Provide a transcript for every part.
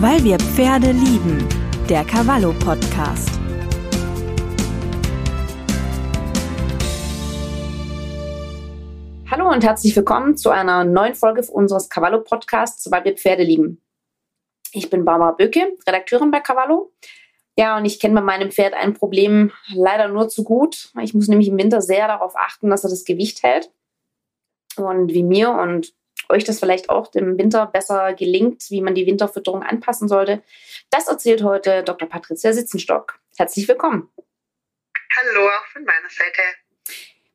Weil wir Pferde lieben. Der Cavallo Podcast. Hallo und herzlich willkommen zu einer neuen Folge unseres Cavallo Podcasts, weil wir Pferde lieben. Ich bin Barbara Böke, Redakteurin bei Cavallo. Ja, und ich kenne bei meinem Pferd ein Problem leider nur zu gut. Ich muss nämlich im Winter sehr darauf achten, dass er das Gewicht hält. Und wie mir und euch das vielleicht auch im Winter besser gelingt, wie man die Winterfütterung anpassen sollte. Das erzählt heute Dr. Patricia Sitzenstock. Herzlich willkommen. Hallo von meiner Seite.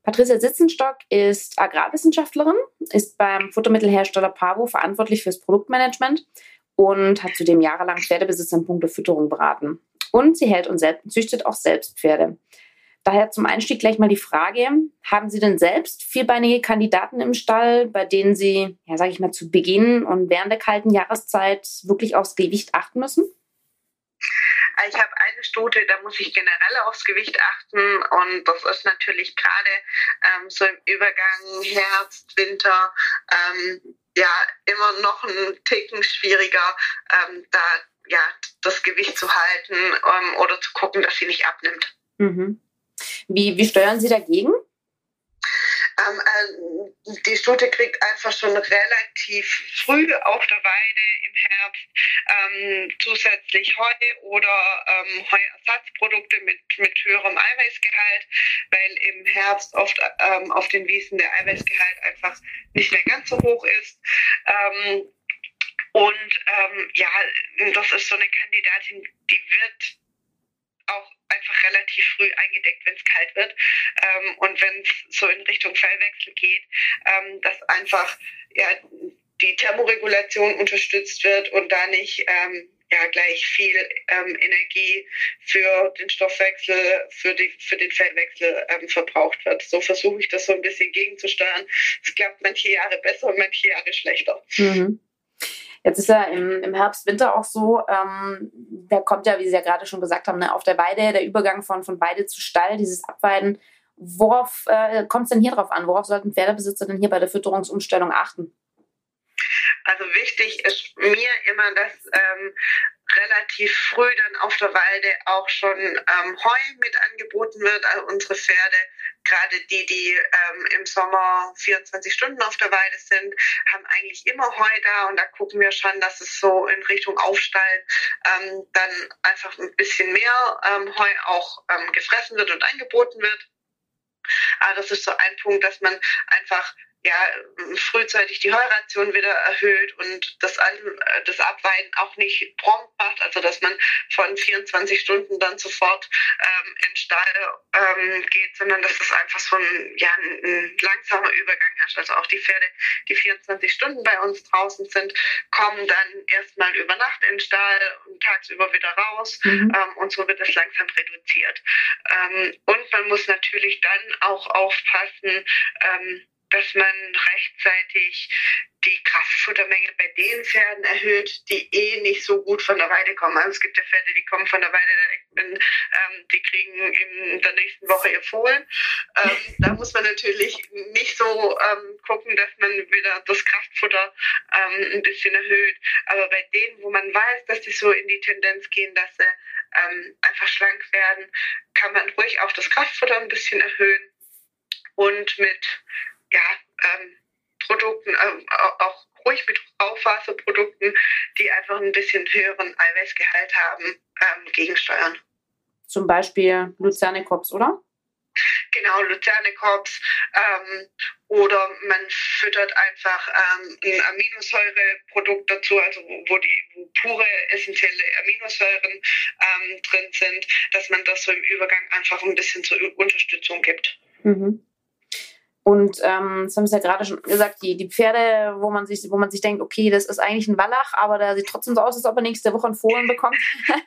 Patricia Sitzenstock ist Agrarwissenschaftlerin, ist beim Futtermittelhersteller Pavo verantwortlich fürs Produktmanagement und hat zudem jahrelang Pferdebesitzer in puncto Fütterung beraten. Und sie hält und züchtet auch selbst Pferde. Daher zum Einstieg gleich mal die Frage, haben Sie denn selbst vierbeinige Kandidaten im Stall, bei denen Sie, ja, sage ich mal, zu Beginn und während der kalten Jahreszeit wirklich aufs Gewicht achten müssen? Ich habe eine Stute, da muss ich generell aufs Gewicht achten und das ist natürlich gerade ähm, so im Übergang Herbst, Winter ähm, ja immer noch ein Ticken schwieriger, ähm, da ja das Gewicht zu halten ähm, oder zu gucken, dass sie nicht abnimmt. Mhm. Wie, wie steuern Sie dagegen? Ähm, äh, die Stute kriegt einfach schon relativ früh auf der Weide im Herbst ähm, zusätzlich Heu oder ähm, Heuersatzprodukte mit, mit höherem Eiweißgehalt, weil im Herbst oft ähm, auf den Wiesen der Eiweißgehalt einfach nicht mehr ganz so hoch ist. Ähm, und ähm, ja, das ist so eine Kandidatin, die wird auch einfach relativ früh eingedeckt, wenn es kalt wird. Ähm, und wenn es so in Richtung Fellwechsel geht, ähm, dass einfach ja, die Thermoregulation unterstützt wird und da nicht ähm, ja, gleich viel ähm, Energie für den Stoffwechsel, für, die, für den Fellwechsel ähm, verbraucht wird. So versuche ich das so ein bisschen gegenzusteuern. Es klappt manche Jahre besser und manche Jahre schlechter. Mhm. Jetzt ist ja im, im Herbst, Winter auch so, ähm, da kommt ja, wie Sie ja gerade schon gesagt haben, ne, auf der Weide der Übergang von, von Weide zu Stall, dieses Abweiden. Worauf äh, kommt es denn hier drauf an? Worauf sollten Pferdebesitzer denn hier bei der Fütterungsumstellung achten? Also wichtig ist mir immer, dass ähm, relativ früh dann auf der Weide auch schon ähm, Heu mit angeboten wird. Also unsere Pferde, gerade die, die ähm, im Sommer 24 Stunden auf der Weide sind, haben eigentlich immer Heu da und da gucken wir schon, dass es so in Richtung Aufstall ähm, dann einfach ein bisschen mehr ähm, Heu auch ähm, gefressen wird und angeboten wird. Aber das ist so ein Punkt, dass man einfach ja, frühzeitig die Heuration wieder erhöht und das, das Abweiden auch nicht prompt macht, also dass man von 24 Stunden dann sofort ähm, in Stall ähm, geht, sondern dass es einfach so ein, ja, ein, langsamer Übergang ist. Also auch die Pferde, die 24 Stunden bei uns draußen sind, kommen dann erstmal über Nacht in Stall und tagsüber wieder raus mhm. ähm, und so wird es langsam reduziert. Ähm, und man muss natürlich dann auch aufpassen, ähm, dass man rechtzeitig die Kraftfuttermenge bei den Pferden erhöht, die eh nicht so gut von der Weide kommen. Also es gibt ja Pferde, die kommen von der Weide ähm, die kriegen in der nächsten Woche ihr Fohlen. Ähm, da muss man natürlich nicht so ähm, gucken, dass man wieder das Kraftfutter ein bisschen erhöht. Aber bei denen, wo man weiß, dass die so in die Tendenz gehen, dass sie einfach schlank werden, kann man ruhig auch das Kraftfutter ein bisschen erhöhen und mit ja, ähm, Produkten, ähm, auch ruhig mit Aufwasserprodukten, die einfach ein bisschen höheren Eiweißgehalt haben, ähm, gegensteuern. Zum Beispiel Luzernekops, oder? Genau, Luzernekops. Ähm, oder man füttert einfach ähm, ein Aminosäureprodukt dazu, also wo, wo die wo pure essentielle Aminosäuren ähm, drin sind, dass man das so im Übergang einfach ein bisschen zur Unterstützung gibt. Mhm. Und ähm, das haben Sie ja gerade schon gesagt, die, die Pferde, wo man sich, wo man sich denkt, okay, das ist eigentlich ein Wallach, aber der sieht trotzdem so aus, als ob er nächste Woche einen Fohlen bekommt.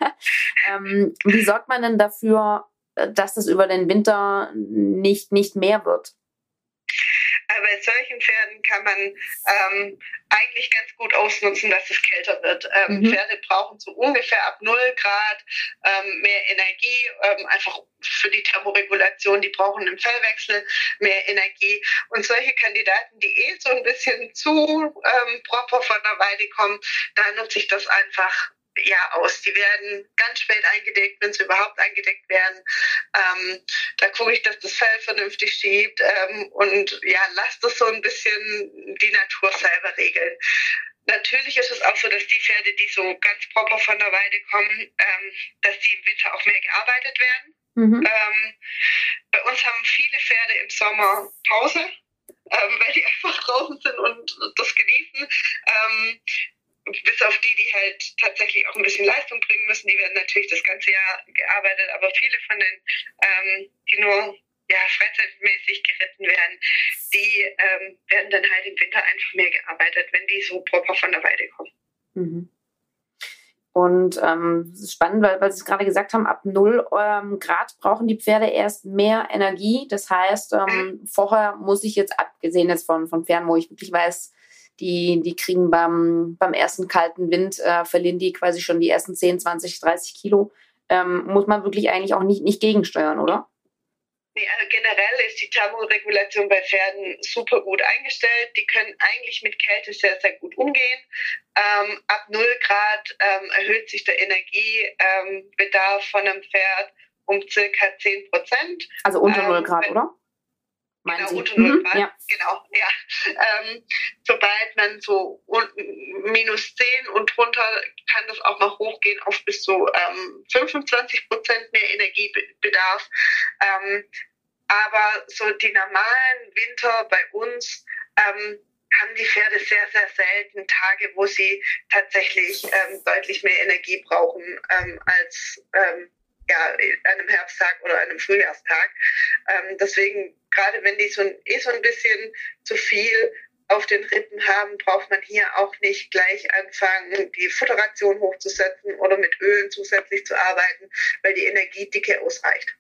ähm, wie sorgt man denn dafür, dass das über den Winter nicht, nicht mehr wird? Bei solchen Pferden kann man ähm, eigentlich ganz gut ausnutzen, dass es kälter wird. Ähm, mhm. Pferde brauchen so ungefähr ab 0 Grad ähm, mehr Energie, ähm, einfach für die Thermoregulation. Die brauchen im Fellwechsel mehr Energie. Und solche Kandidaten, die eh so ein bisschen zu ähm, proper von der Weide kommen, da nutze ich das einfach Jahr aus. Die werden ganz spät eingedeckt, wenn sie überhaupt eingedeckt werden. Ähm, da gucke ich, dass das Fell vernünftig schiebt ähm, und ja, lass das so ein bisschen die Natur selber regeln. Natürlich ist es auch so, dass die Pferde, die so ganz proper von der Weide kommen, ähm, dass die im Winter auch mehr gearbeitet werden. Mhm. Ähm, bei uns haben viele Pferde im Sommer Pause, ähm, weil die einfach draußen sind und das genießen. Bis auf die, die halt tatsächlich auch ein bisschen Leistung bringen müssen, die werden natürlich das ganze Jahr gearbeitet, aber viele von den, ähm, die nur ja, freizeitmäßig geritten werden, die ähm, werden dann halt im Winter einfach mehr gearbeitet, wenn die so proper von der Weide kommen. Mhm. Und ähm, ist spannend, weil, weil Sie es gerade gesagt haben, ab 0 ähm, Grad brauchen die Pferde erst mehr Energie. Das heißt, ähm, mhm. vorher muss ich jetzt, abgesehen jetzt von, von Pferden, wo ich wirklich weiß, die, die kriegen beim, beim ersten kalten Wind, äh, verlieren die quasi schon die ersten 10, 20, 30 Kilo, ähm, muss man wirklich eigentlich auch nicht, nicht gegensteuern, oder? Nee, also generell ist die Thermoregulation bei Pferden super gut eingestellt. Die können eigentlich mit Kälte sehr, sehr gut umgehen. Ähm, ab 0 Grad ähm, erhöht sich der Energiebedarf ähm, von einem Pferd um circa 10 Prozent. Also unter 0 ähm, Grad, oder? Genau, unter 0 mhm. Ja. Genau, ja. Ähm, sobald man so minus 10 und drunter kann das auch noch hochgehen auf bis zu ähm, 25 Prozent mehr Energiebedarf. Ähm, aber so die normalen Winter bei uns ähm, haben die Pferde sehr, sehr selten Tage, wo sie tatsächlich ähm, deutlich mehr Energie brauchen ähm, als ja, einem Herbsttag oder einem Frühjahrstag. Ähm, deswegen, gerade wenn die so ein, eh so ein bisschen zu viel auf den Rippen haben, braucht man hier auch nicht gleich anfangen, die Futteration hochzusetzen oder mit Ölen zusätzlich zu arbeiten, weil die Energiedicke ausreicht.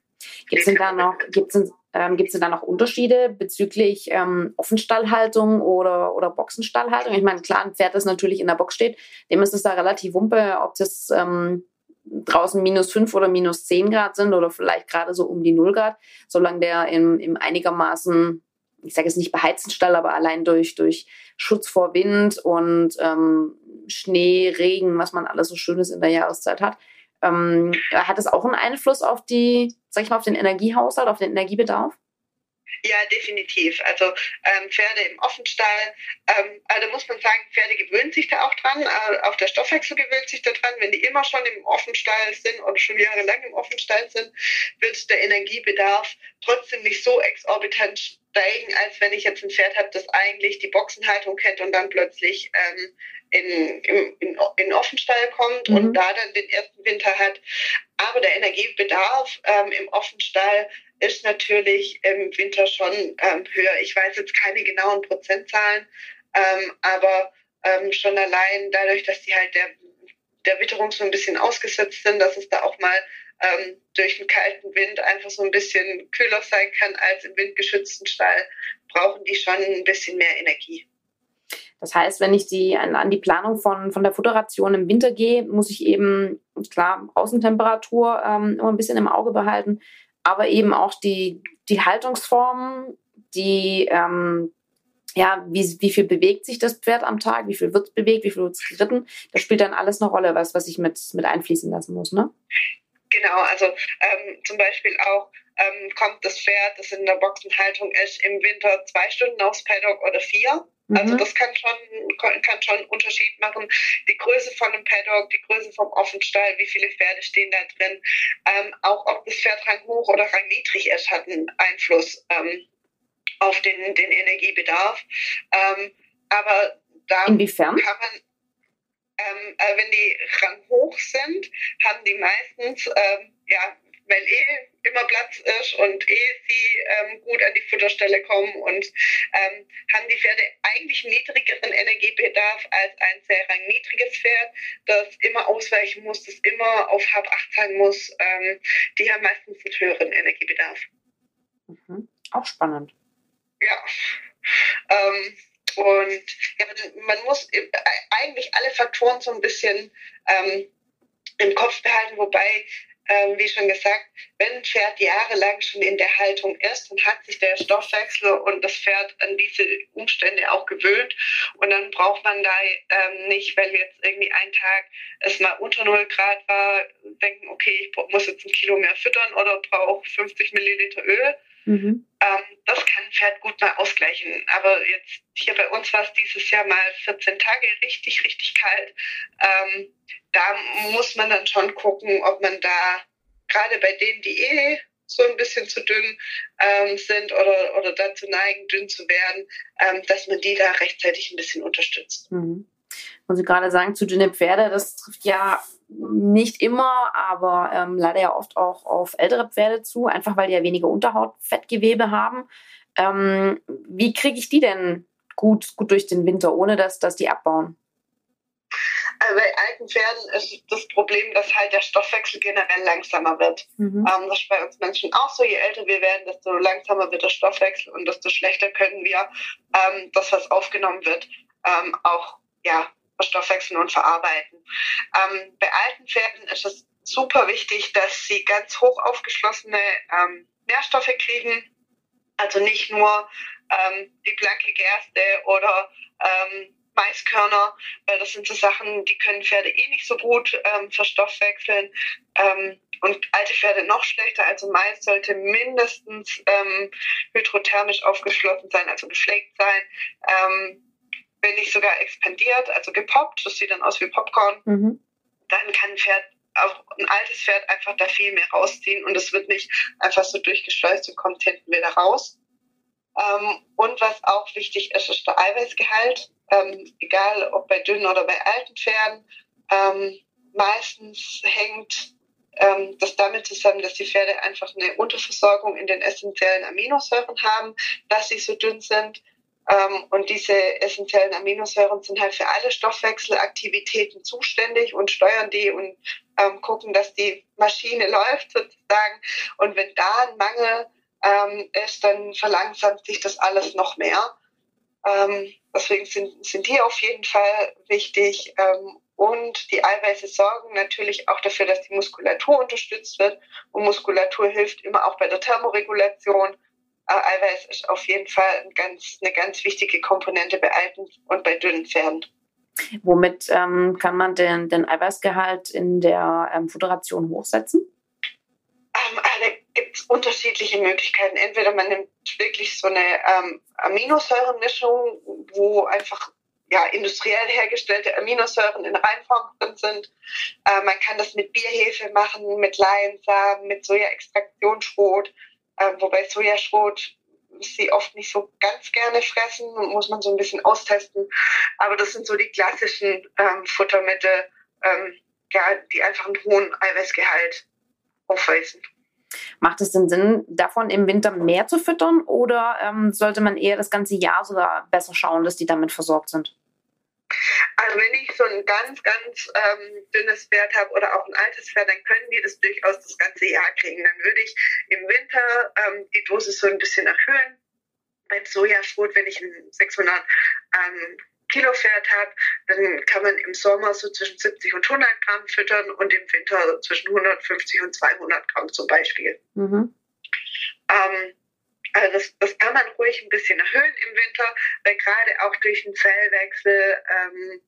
Gibt es denn da noch, gibt's denn, ähm, gibt's denn da noch Unterschiede bezüglich ähm, Offenstallhaltung oder, oder Boxenstallhaltung? Ich meine, klar, ein Pferd, das natürlich in der Box steht, dem ist es da relativ wumpe, ob das ähm, draußen minus 5 oder minus 10 Grad sind oder vielleicht gerade so um die 0 Grad, solange der im, im einigermaßen, ich sage jetzt nicht beheizten Stall, aber allein durch, durch Schutz vor Wind und ähm, Schnee, Regen, was man alles so Schönes in der Jahreszeit hat, ähm, hat es auch einen Einfluss auf die, sag ich mal, auf den Energiehaushalt, auf den Energiebedarf? Ja, definitiv. Also ähm, Pferde im Offenstall, ähm, also muss man sagen, Pferde gewöhnen sich da auch dran, äh, auch der Stoffwechsel gewöhnt sich da dran. Wenn die immer schon im Offenstall sind oder schon jahrelang im Offenstall sind, wird der Energiebedarf trotzdem nicht so exorbitant steigen, als wenn ich jetzt ein Pferd habe, das eigentlich die Boxenhaltung kennt und dann plötzlich ähm, in, in, in, in Offenstall kommt mhm. und da dann den ersten Winter hat. Aber der Energiebedarf ähm, im Offenstall ist natürlich im Winter schon ähm, höher. Ich weiß jetzt keine genauen Prozentzahlen, ähm, aber ähm, schon allein dadurch, dass die halt der, der Witterung so ein bisschen ausgesetzt sind, dass es da auch mal ähm, durch einen kalten Wind einfach so ein bisschen kühler sein kann als im windgeschützten Stall, brauchen die schon ein bisschen mehr Energie. Das heißt, wenn ich die an, an die Planung von, von der Futteration im Winter gehe, muss ich eben, klar, Außentemperatur ähm, immer ein bisschen im Auge behalten, aber eben auch die, die Haltungsformen, die, ähm, ja, wie, wie viel bewegt sich das Pferd am Tag, wie viel wird bewegt, wie viel wird geritten. Das spielt dann alles eine Rolle, was, was ich mit, mit einfließen lassen muss, ne? Genau, also ähm, zum Beispiel auch ähm, kommt das Pferd, das in der Boxenhaltung ist, im Winter zwei Stunden aufs Paddock oder vier. Also mhm. das kann schon, kann schon einen Unterschied machen. Die Größe von einem Paddock, die Größe vom Offenstall, wie viele Pferde stehen da drin. Ähm, auch ob das Pferd Rang hoch oder Rang niedrig ist, hat einen Einfluss ähm, auf den, den Energiebedarf. Ähm, aber da Inwiefern? kann man, ähm, äh, wenn die Rang hoch sind, haben die meistens ähm, ja, weil eh immer Platz ist und eh sie ähm, gut an die Futterstelle kommen und ähm, haben die Pferde eigentlich niedrigeren Energiebedarf als ein sehr rangniedriges Pferd, das immer ausweichen muss, das immer auf Hab 8 sein muss. Ähm, die haben meistens einen höheren Energiebedarf. Mhm. Auch spannend. Ja. Ähm, und ja, man muss äh, eigentlich alle Faktoren so ein bisschen ähm, im Kopf behalten, wobei ähm, wie schon gesagt, wenn ein Pferd jahrelang schon in der Haltung ist, dann hat sich der Stoffwechsel und das Pferd an diese Umstände auch gewöhnt. Und dann braucht man da ähm, nicht, weil jetzt irgendwie ein Tag es mal unter 0 Grad war, denken, okay, ich muss jetzt ein Kilo mehr füttern oder brauche 50 Milliliter Öl. Mhm. Ähm, das kann ein Pferd gut mal ausgleichen. Aber jetzt hier bei uns war es dieses Jahr mal 14 Tage richtig, richtig kalt. Ähm, da muss man dann schon gucken, ob man da gerade bei denen, die eh so ein bisschen zu dünn ähm, sind oder, oder dazu neigen, dünn zu werden, ähm, dass man die da rechtzeitig ein bisschen unterstützt. Mhm. Und Sie gerade sagen, zu dünne Pferde, das trifft ja nicht immer, aber ähm, leider ja oft auch auf ältere Pferde zu, einfach weil die ja weniger Unterhautfettgewebe haben. Ähm, wie kriege ich die denn gut, gut durch den Winter, ohne dass, dass die abbauen? Also bei alten Pferden ist das Problem, dass halt der Stoffwechsel generell langsamer wird. Mhm. Ähm, das ist bei uns Menschen auch so. Je älter wir werden, desto langsamer wird der Stoffwechsel und desto schlechter können wir ähm, das, was aufgenommen wird, ähm, auch ja, verstoffwechseln und verarbeiten. Ähm, bei alten Pferden ist es super wichtig, dass sie ganz hoch aufgeschlossene ähm, Nährstoffe kriegen. Also nicht nur ähm, die blanke Gerste oder ähm, Maiskörner, weil das sind so Sachen, die können Pferde eh nicht so gut ähm, verstoffwechseln. Ähm, und alte Pferde noch schlechter. Also Mais sollte mindestens ähm, hydrothermisch aufgeschlossen sein, also geflaked sein. Wenn nicht sogar expandiert, also gepoppt, das sieht dann aus wie Popcorn, mhm. dann kann ein Pferd, auch ein altes Pferd einfach da viel mehr rausziehen und es wird nicht einfach so durchgeschleust und kommt hinten wieder raus. Ähm, und was auch wichtig ist, ist der Eiweißgehalt, ähm, egal ob bei dünnen oder bei alten Pferden. Ähm, meistens hängt ähm, das damit zusammen, dass die Pferde einfach eine Unterversorgung in den essentiellen Aminosäuren haben, dass sie so dünn sind. Ähm, und diese essentiellen Aminosäuren sind halt für alle Stoffwechselaktivitäten zuständig und steuern die und ähm, gucken, dass die Maschine läuft sozusagen. Und wenn da ein Mangel ähm, ist, dann verlangsamt sich das alles noch mehr. Ähm, deswegen sind, sind die auf jeden Fall wichtig. Ähm, und die Eiweiße sorgen natürlich auch dafür, dass die Muskulatur unterstützt wird. Und Muskulatur hilft immer auch bei der Thermoregulation. Eiweiß ist auf jeden Fall ein ganz, eine ganz wichtige Komponente bei alten und bei dünnen Pferden. Womit ähm, kann man den, den Eiweißgehalt in der ähm, Futteration hochsetzen? Ähm, da gibt es unterschiedliche Möglichkeiten. Entweder man nimmt wirklich so eine ähm, Aminosäurenmischung, wo einfach ja, industriell hergestellte Aminosäuren in Reinform drin sind. Äh, man kann das mit Bierhefe machen, mit Leinsamen, mit Sojaextraktionsschrot. Ähm, wobei Sojaschrot sie oft nicht so ganz gerne fressen, muss man so ein bisschen austesten. Aber das sind so die klassischen ähm, Futtermittel, ähm, die einfach einen hohen Eiweißgehalt aufweisen. Macht es denn Sinn, davon im Winter mehr zu füttern oder ähm, sollte man eher das ganze Jahr sogar besser schauen, dass die damit versorgt sind? Also wenn ich so ein ganz, ganz ähm, dünnes Pferd habe oder auch ein altes Pferd, dann können die das durchaus das ganze Jahr kriegen. Dann würde ich im Winter ähm, die Dosis so ein bisschen erhöhen. Beim Sojaschrot, wenn ich ein 600 ähm, Kilo Pferd habe, dann kann man im Sommer so zwischen 70 und 100 Gramm füttern und im Winter zwischen 150 und 200 Gramm zum Beispiel. Mhm. Ähm, also das, das kann man ruhig ein bisschen erhöhen im Winter, weil gerade auch durch den Zellwechsel ähm,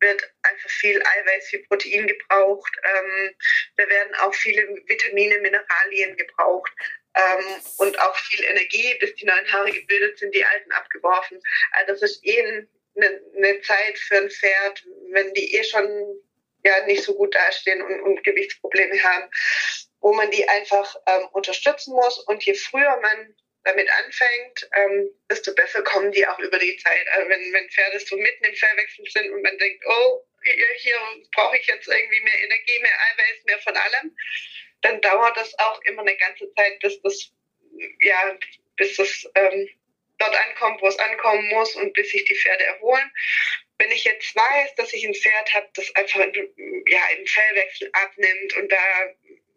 wird einfach viel Eiweiß, viel Protein gebraucht. Ähm, da werden auch viele Vitamine, Mineralien gebraucht ähm, und auch viel Energie, bis die neuen Haare gebildet sind, die alten abgeworfen. Also das ist eh eine, eine Zeit für ein Pferd, wenn die eh schon ja nicht so gut dastehen und, und Gewichtsprobleme haben, wo man die einfach ähm, unterstützen muss. Und je früher man damit anfängt, ähm, desto besser kommen die auch über die Zeit. Also wenn, wenn Pferde so mitten im Verwechseln sind und man denkt, oh, hier, hier brauche ich jetzt irgendwie mehr Energie, mehr Eiweiß, mehr von allem, dann dauert das auch immer eine ganze Zeit, bis das, ja, bis das ähm, dort ankommt, wo es ankommen muss und bis sich die Pferde erholen. Wenn ich jetzt weiß, dass ich ein Pferd habe, das einfach ja, im Fellwechsel abnimmt und da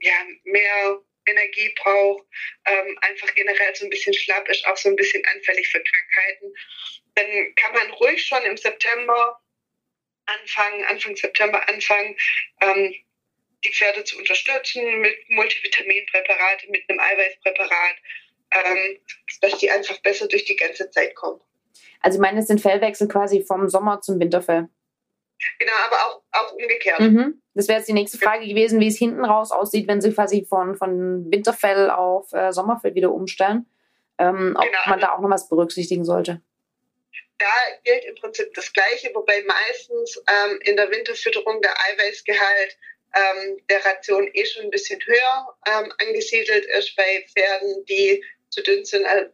ja, mehr Energie braucht, ähm, einfach generell so ein bisschen schlapp ist, auch so ein bisschen anfällig für Krankheiten, dann kann man ruhig schon im September anfangen, Anfang September anfangen, ähm, die Pferde zu unterstützen mit Multivitaminpräparaten, mit einem Eiweißpräparat, ähm, dass die einfach besser durch die ganze Zeit kommen. Also ich meine, es sind Fellwechsel quasi vom Sommer zum Winterfell. Genau, aber auch, auch umgekehrt. Mhm. Das wäre jetzt die nächste Frage gewesen, wie es hinten raus aussieht, wenn sie quasi von, von Winterfell auf äh, Sommerfell wieder umstellen. Ähm, ob genau. man da auch noch was berücksichtigen sollte. Da gilt im Prinzip das Gleiche, wobei meistens ähm, in der Winterfütterung der Eiweißgehalt ähm, der Ration eh schon ein bisschen höher ähm, angesiedelt ist bei Pferden, die zu dünn sind. Also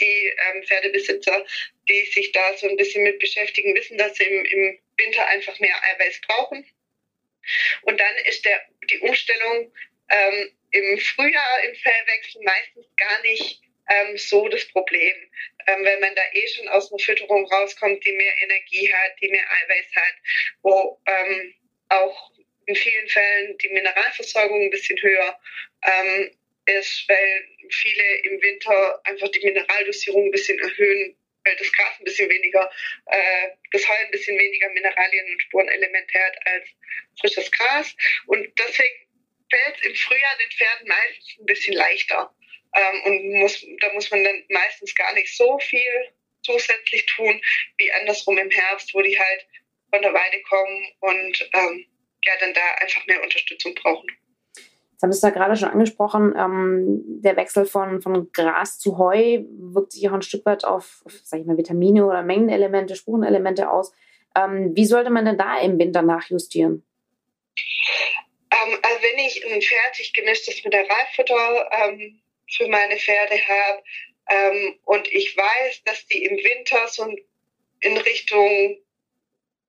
die ähm, Pferdebesitzer, die sich da so ein bisschen mit beschäftigen, wissen, dass sie im, im Winter einfach mehr Eiweiß brauchen. Und dann ist der, die Umstellung ähm, im Frühjahr im Fellwechsel meistens gar nicht ähm, so das Problem. Ähm, wenn man da eh schon aus einer Fütterung rauskommt, die mehr Energie hat, die mehr Eiweiß hat, wo ähm, auch in vielen Fällen die Mineralversorgung ein bisschen höher ähm, ist, weil viele im Winter einfach die Mineraldosierung ein bisschen erhöhen, das Gras ein bisschen weniger, äh, das Heu ein bisschen weniger Mineralien und Spurenelemente hat als frisches Gras. Und deswegen fällt es im Frühjahr den Pferden meistens ein bisschen leichter. Ähm, und muss, da muss man dann meistens gar nicht so viel zusätzlich tun, wie andersrum im Herbst, wo die halt von der Weide kommen und ähm, ja, dann da einfach mehr Unterstützung brauchen. Haben es da gerade schon angesprochen, ähm, der Wechsel von, von Gras zu Heu wirkt sich auch ein Stück weit auf, auf sag ich mal, Vitamine oder Mengenelemente, Spurenelemente aus. Ähm, wie sollte man denn da im Winter nachjustieren? Ähm, also wenn ich ein fertig gemischtes Mineralfutter ähm, für meine Pferde habe ähm, und ich weiß, dass die im Winter so in Richtung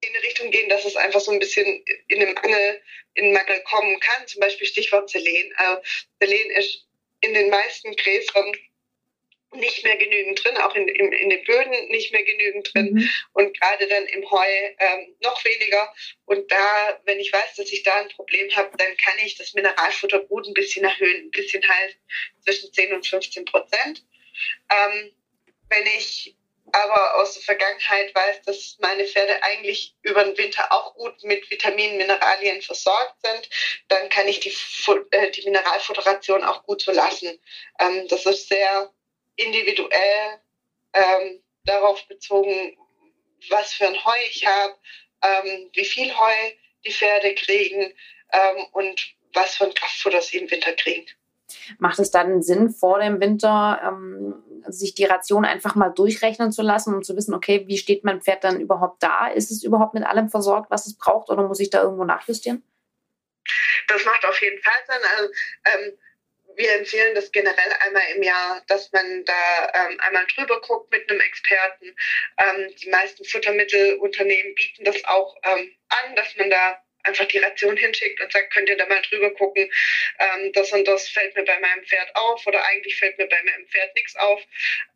in eine Richtung gehen, dass es einfach so ein bisschen in einem Mangel, in Mangel kommen kann. Zum Beispiel Stichwort Selen. Äh, Selen ist in den meisten Gräsern nicht mehr genügend drin, auch in, in, in den Böden nicht mehr genügend drin mhm. und gerade dann im Heu ähm, noch weniger. Und da, wenn ich weiß, dass ich da ein Problem habe, dann kann ich das Mineralfutter gut ein bisschen erhöhen, ein bisschen halt zwischen 10 und 15 Prozent. Ähm, wenn ich aber aus der Vergangenheit weiß, dass meine Pferde eigentlich über den Winter auch gut mit Vitaminen, Mineralien versorgt sind, dann kann ich die, äh, die Mineralfutteration auch gut so lassen. Ähm, das ist sehr individuell ähm, darauf bezogen, was für ein Heu ich habe, ähm, wie viel Heu die Pferde kriegen ähm, und was für ein Kraftfutter sie im Winter kriegen. Macht es dann Sinn, vor dem Winter ähm, sich die Ration einfach mal durchrechnen zu lassen und zu wissen, okay, wie steht mein Pferd dann überhaupt da? Ist es überhaupt mit allem versorgt, was es braucht, oder muss ich da irgendwo nachjustieren? Das macht auf jeden Fall Sinn. Also, ähm, wir empfehlen das generell einmal im Jahr, dass man da ähm, einmal drüber guckt mit einem Experten. Ähm, die meisten Futtermittelunternehmen bieten das auch ähm, an, dass man da einfach die Ration hinschickt und sagt, könnt ihr da mal drüber gucken, ähm, das und das fällt mir bei meinem Pferd auf oder eigentlich fällt mir bei meinem Pferd nichts auf.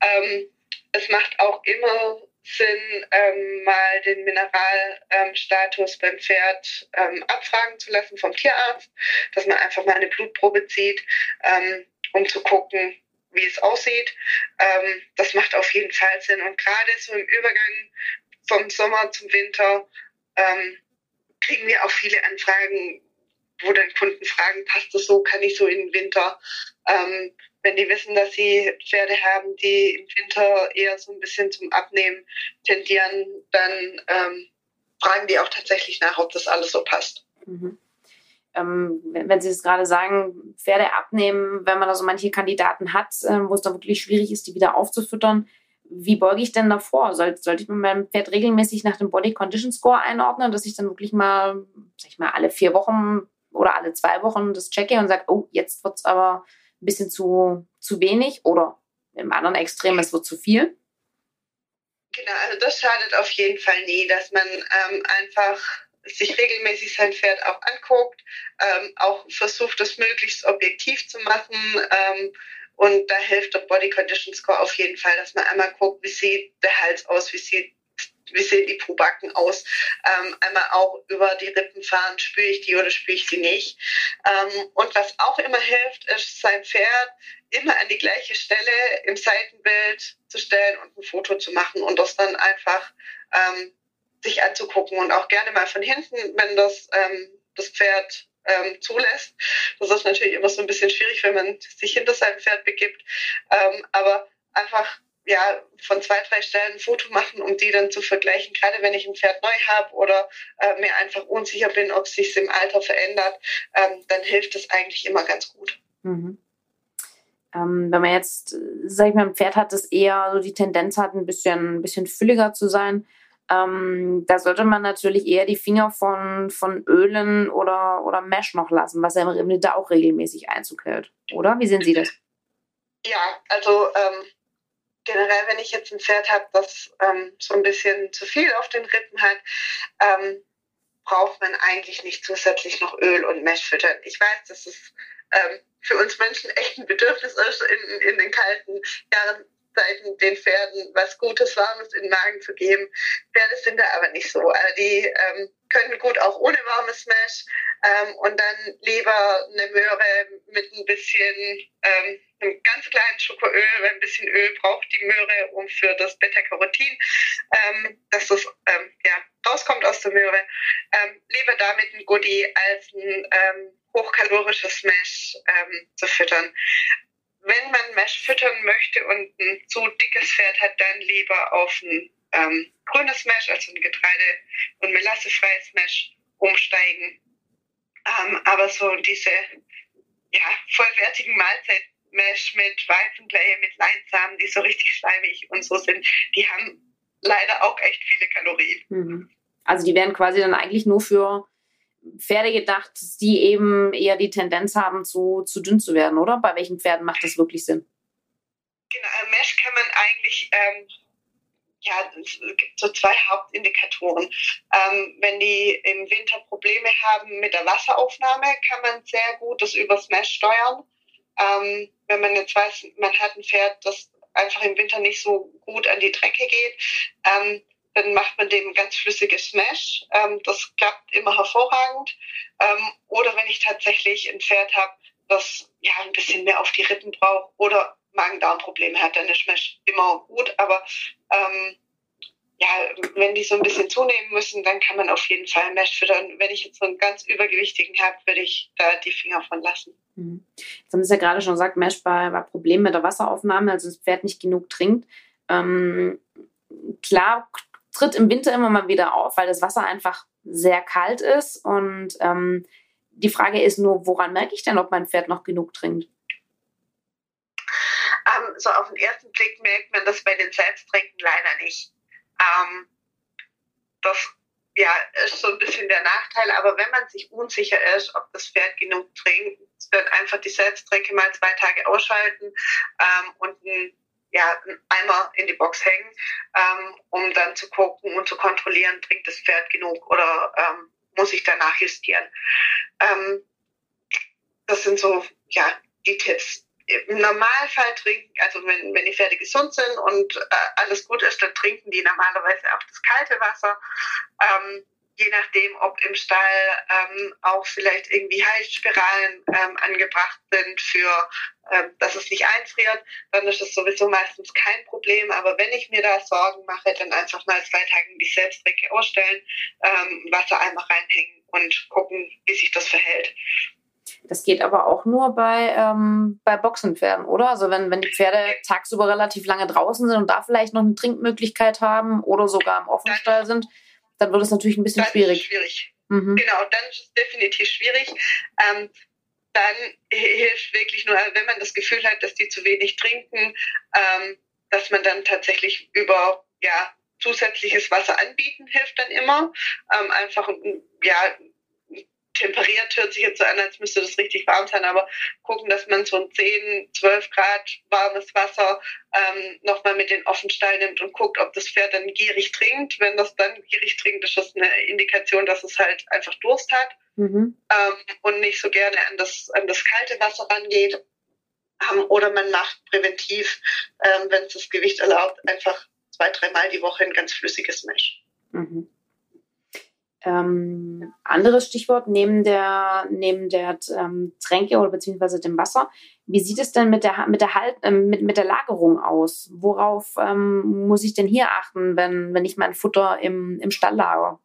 Ähm, es macht auch immer Sinn, ähm, mal den Mineralstatus beim Pferd ähm, abfragen zu lassen vom Tierarzt, dass man einfach mal eine Blutprobe zieht, ähm, um zu gucken, wie es aussieht. Ähm, das macht auf jeden Fall Sinn. Und gerade so im Übergang vom Sommer zum Winter kriegen wir auch viele Anfragen, wo dann Kunden fragen, passt das so, kann ich so in den Winter? Ähm, wenn die wissen, dass sie Pferde haben, die im Winter eher so ein bisschen zum Abnehmen tendieren, dann ähm, fragen die auch tatsächlich nach, ob das alles so passt. Mhm. Ähm, wenn Sie es gerade sagen, Pferde abnehmen, wenn man da so manche Kandidaten hat, äh, wo es dann wirklich schwierig ist, die wieder aufzufüttern, wie beuge ich denn davor? Soll, sollte ich mit meinem Pferd regelmäßig nach dem Body Condition Score einordnen, dass ich dann wirklich mal, sag ich mal, alle vier Wochen oder alle zwei Wochen das checke und sage, oh, jetzt wird es aber ein bisschen zu, zu wenig oder im anderen Extrem, es wird zu viel? Genau, also das schadet auf jeden Fall nie, dass man ähm, einfach sich regelmäßig sein Pferd auch anguckt, ähm, auch versucht, das möglichst objektiv zu machen. Ähm, und da hilft der Body Condition Score auf jeden Fall, dass man einmal guckt, wie sieht der Hals aus, wie sieht wie sehen die Probacken aus? Ähm, einmal auch über die Rippen fahren, spüre ich die oder spüre ich sie nicht? Ähm, und was auch immer hilft, ist sein Pferd immer an die gleiche Stelle im Seitenbild zu stellen und ein Foto zu machen und das dann einfach ähm, sich anzugucken und auch gerne mal von hinten, wenn das, ähm, das Pferd ähm, zulässt. Das ist natürlich immer so ein bisschen schwierig, wenn man sich hinter sein Pferd begibt. Ähm, aber einfach ja, von zwei, drei Stellen ein Foto machen, um die dann zu vergleichen. Gerade wenn ich ein Pferd neu habe oder äh, mir einfach unsicher bin, ob es sich im Alter verändert, ähm, dann hilft das eigentlich immer ganz gut. Mhm. Ähm, wenn man jetzt, sag ich mal, ein Pferd hat, das eher so die Tendenz hat, ein bisschen, ein bisschen fülliger zu sein, ähm, da sollte man natürlich eher die Finger von, von Ölen oder, oder Mesh noch lassen, was ja im da auch regelmäßig Einzug hält. Oder? Wie sehen Sie das? Ja, also ähm, generell, wenn ich jetzt ein Pferd habe, das ähm, so ein bisschen zu viel auf den Rippen hat, ähm, braucht man eigentlich nicht zusätzlich noch Öl und Mesh füttern. Ich weiß, dass es ähm, für uns Menschen echt ein Bedürfnis ist, in, in den kalten Jahren Zeiten den Pferden was Gutes, Warmes in den Magen zu geben. Pferde sind da aber nicht so. Also die ähm, können gut auch ohne warmes Mesh ähm, und dann lieber eine Möhre mit ein bisschen ähm, einem ganz kleinen Schokoöl, weil ein bisschen Öl braucht die Möhre, um für das Beta-Carotin, ähm, dass das ähm, ja, rauskommt aus der Möhre. Ähm, lieber damit ein Goodie als ein hochkalorisches Mesh zu füttern wenn man Mesh füttern möchte und ein zu dickes Pferd hat, dann lieber auf ein ähm, grünes Mesh, also ein Getreide- und melassefreies Mesh umsteigen. Ähm, aber so diese ja, vollwertigen Mahlzeit-Mesh mit Weizenblähe, mit Leinsamen, die so richtig schleimig und so sind, die haben leider auch echt viele Kalorien. Mhm. Also die werden quasi dann eigentlich nur für Pferde gedacht, die eben eher die Tendenz haben, zu, zu dünn zu werden, oder? Bei welchen Pferden macht das wirklich Sinn? Genau, äh, Mesh kann man eigentlich, ähm, ja, es gibt so zwei Hauptindikatoren. Ähm, wenn die im Winter Probleme haben mit der Wasseraufnahme, kann man sehr gut das übers Mesh steuern. Ähm, wenn man jetzt weiß, man hat ein Pferd, das einfach im Winter nicht so gut an die Drecke geht, ähm, dann macht man dem ganz flüssiges Smash. Ähm, das klappt immer hervorragend. Ähm, oder wenn ich tatsächlich ein Pferd habe, das ja ein bisschen mehr auf die Rippen braucht oder Magen-Darm-Probleme hat, dann ist Smash immer gut. Aber ähm, ja, wenn die so ein bisschen zunehmen müssen, dann kann man auf jeden Fall Mesh füttern. Wenn ich jetzt so einen ganz übergewichtigen habe, würde ich da die Finger von lassen. Mhm. Jetzt haben Sie ja gerade schon gesagt, Mesh bei, bei Problemen mit der Wasseraufnahme, also das Pferd nicht genug trinkt. Ähm, klar tritt im Winter immer mal wieder auf, weil das Wasser einfach sehr kalt ist. Und ähm, die Frage ist nur, woran merke ich denn, ob mein Pferd noch genug trinkt? Ähm, so auf den ersten Blick merkt man das bei den Selbsttrinken leider nicht. Ähm, das ja, ist so ein bisschen der Nachteil, aber wenn man sich unsicher ist, ob das Pferd genug trinkt, wird einfach die Selbsttränke mal zwei Tage ausschalten ähm, und ein ja, Eimer in die Box hängen, ähm, um dann zu gucken und zu kontrollieren, trinkt das Pferd genug oder ähm, muss ich danach justieren. Ähm, das sind so ja die Tipps. Im Normalfall trinken, also wenn, wenn die Pferde gesund sind und äh, alles gut ist, dann trinken die normalerweise auch das kalte Wasser. Ähm, je nachdem, ob im Stall ähm, auch vielleicht irgendwie Heilspiralen ähm, angebracht sind für, ähm, dass es nicht einfriert, dann ist es sowieso meistens kein Problem. Aber wenn ich mir da Sorgen mache, dann einfach mal zwei Tage die Selbstdrecke ausstellen, ähm, Wassereimer reinhängen und gucken, wie sich das verhält. Das geht aber auch nur bei, ähm, bei Boxenpferden, oder? Also wenn, wenn die Pferde tagsüber relativ lange draußen sind und da vielleicht noch eine Trinkmöglichkeit haben oder sogar im Offenstall sind, dann wird es natürlich ein bisschen dann schwierig. schwierig. Mhm. Genau, dann ist es definitiv schwierig. Ähm, dann hilft wirklich nur, wenn man das Gefühl hat, dass die zu wenig trinken, ähm, dass man dann tatsächlich über ja, zusätzliches Wasser anbieten hilft dann immer. Ähm, einfach ja, temperiert hört sich jetzt so an, als müsste das richtig warm sein, aber gucken, dass man so ein 10, 12 Grad warmes Wasser ähm, nochmal mit den Offenstall nimmt und guckt, ob das Pferd dann gierig trinkt. Wenn das dann gierig trinkt, ist das eine Indikation, dass es halt einfach Durst hat mhm. ähm, und nicht so gerne an das, an das kalte Wasser rangeht. Ähm, oder man macht präventiv, ähm, wenn es das Gewicht erlaubt, einfach zwei, dreimal die Woche ein ganz flüssiges Mesh. Mhm. Ähm, anderes Stichwort neben der, neben der ähm, Tränke oder beziehungsweise dem Wasser. Wie sieht es denn mit der, mit der, halt, äh, mit, mit der Lagerung aus? Worauf ähm, muss ich denn hier achten, wenn, wenn ich mein Futter im, im Stall lager?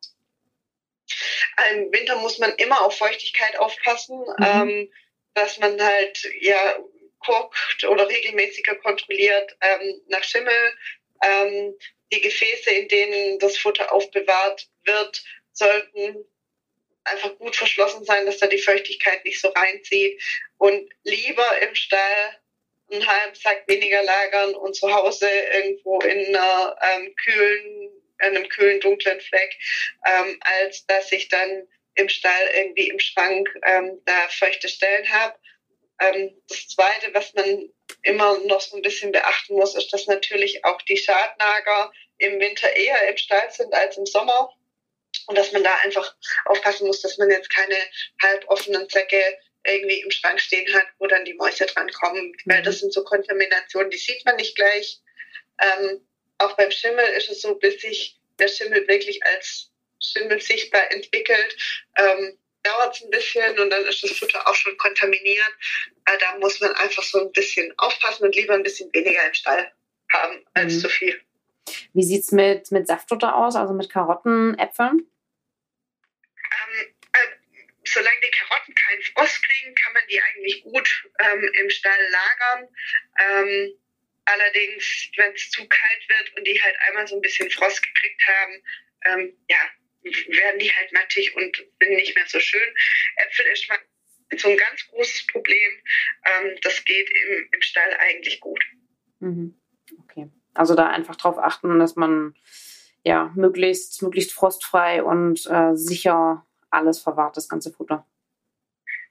Im Winter muss man immer auf Feuchtigkeit aufpassen, mhm. ähm, dass man halt ja guckt oder regelmäßiger kontrolliert ähm, nach Schimmel. Ähm, die Gefäße, in denen das Futter aufbewahrt wird, sollten einfach gut verschlossen sein, dass da die Feuchtigkeit nicht so reinzieht. Und lieber im Stall einen halben Sack weniger lagern und zu Hause irgendwo in einer ähm, kühlen, in einem kühlen, dunklen Fleck, ähm, als dass ich dann im Stall irgendwie im Schrank ähm, da feuchte Stellen habe. Ähm, das Zweite, was man immer noch so ein bisschen beachten muss, ist, dass natürlich auch die Schadnager im Winter eher im Stall sind als im Sommer. Und dass man da einfach aufpassen muss, dass man jetzt keine halboffenen Säcke irgendwie im Schrank stehen hat, wo dann die Mäuse drankommen. Mhm. Weil das sind so Kontaminationen, die sieht man nicht gleich. Ähm, auch beim Schimmel ist es so, bis sich der Schimmel wirklich als Schimmel sichtbar entwickelt, ähm, dauert es ein bisschen und dann ist das Futter auch schon kontaminiert. Äh, da muss man einfach so ein bisschen aufpassen und lieber ein bisschen weniger im Stall haben als mhm. zu viel. Wie sieht es mit, mit Saftfutter aus, also mit Karotten, Äpfeln? Solange die Karotten keinen Frost kriegen, kann man die eigentlich gut ähm, im Stall lagern. Ähm, allerdings, wenn es zu kalt wird und die halt einmal so ein bisschen Frost gekriegt haben, ähm, ja, werden die halt mattig und sind nicht mehr so schön. Äpfel ist so ein ganz großes Problem. Ähm, das geht im, im Stall eigentlich gut. Mhm. Okay. Also da einfach drauf achten, dass man ja möglichst, möglichst frostfrei und äh, sicher alles verwahrt, das ganze Futter.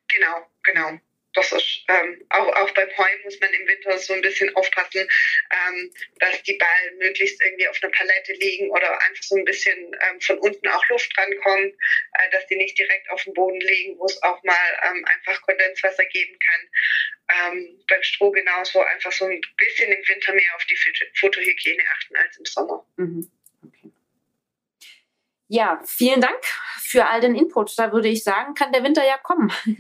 Genau, genau das ist ähm, auch, auch beim Heu muss man im Winter so ein bisschen aufpassen, ähm, dass die Ballen möglichst irgendwie auf einer Palette liegen oder einfach so ein bisschen ähm, von unten auch Luft drankommt, äh, dass die nicht direkt auf dem Boden liegen, wo es auch mal ähm, einfach Kondenswasser geben kann. Ähm, beim Stroh genauso einfach so ein bisschen im Winter mehr auf die Fotohygiene achten als im Sommer. Mhm. Okay. Ja, vielen Dank für all den Input. Da würde ich sagen, kann der Winter ja kommen. sehr,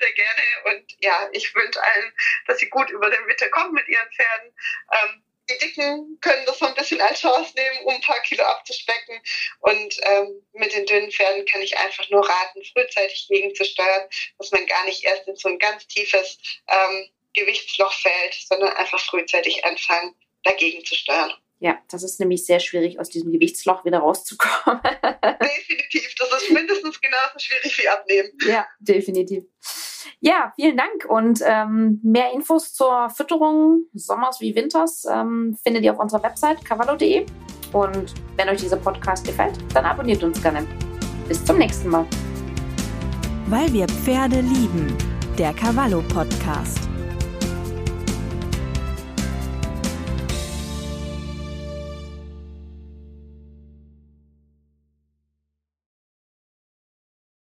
sehr gerne. Und ja, ich wünsche allen, dass sie gut über den Winter kommen mit ihren Pferden. Ähm, die Dicken können das so ein bisschen als Chance nehmen, um ein paar Kilo abzuspecken. Und ähm, mit den dünnen Pferden kann ich einfach nur raten, frühzeitig gegenzusteuern, dass man gar nicht erst in so ein ganz tiefes ähm, Gewichtsloch fällt, sondern einfach frühzeitig anfangen, dagegen zu steuern. Ja, das ist nämlich sehr schwierig, aus diesem Gewichtsloch wieder rauszukommen. definitiv. Das ist mindestens genauso schwierig wie abnehmen. Ja, definitiv. Ja, vielen Dank. Und ähm, mehr Infos zur Fütterung Sommers wie Winters ähm, findet ihr auf unserer Website cavallo.de. Und wenn euch dieser Podcast gefällt, dann abonniert uns gerne. Bis zum nächsten Mal. Weil wir Pferde lieben. Der Cavallo Podcast.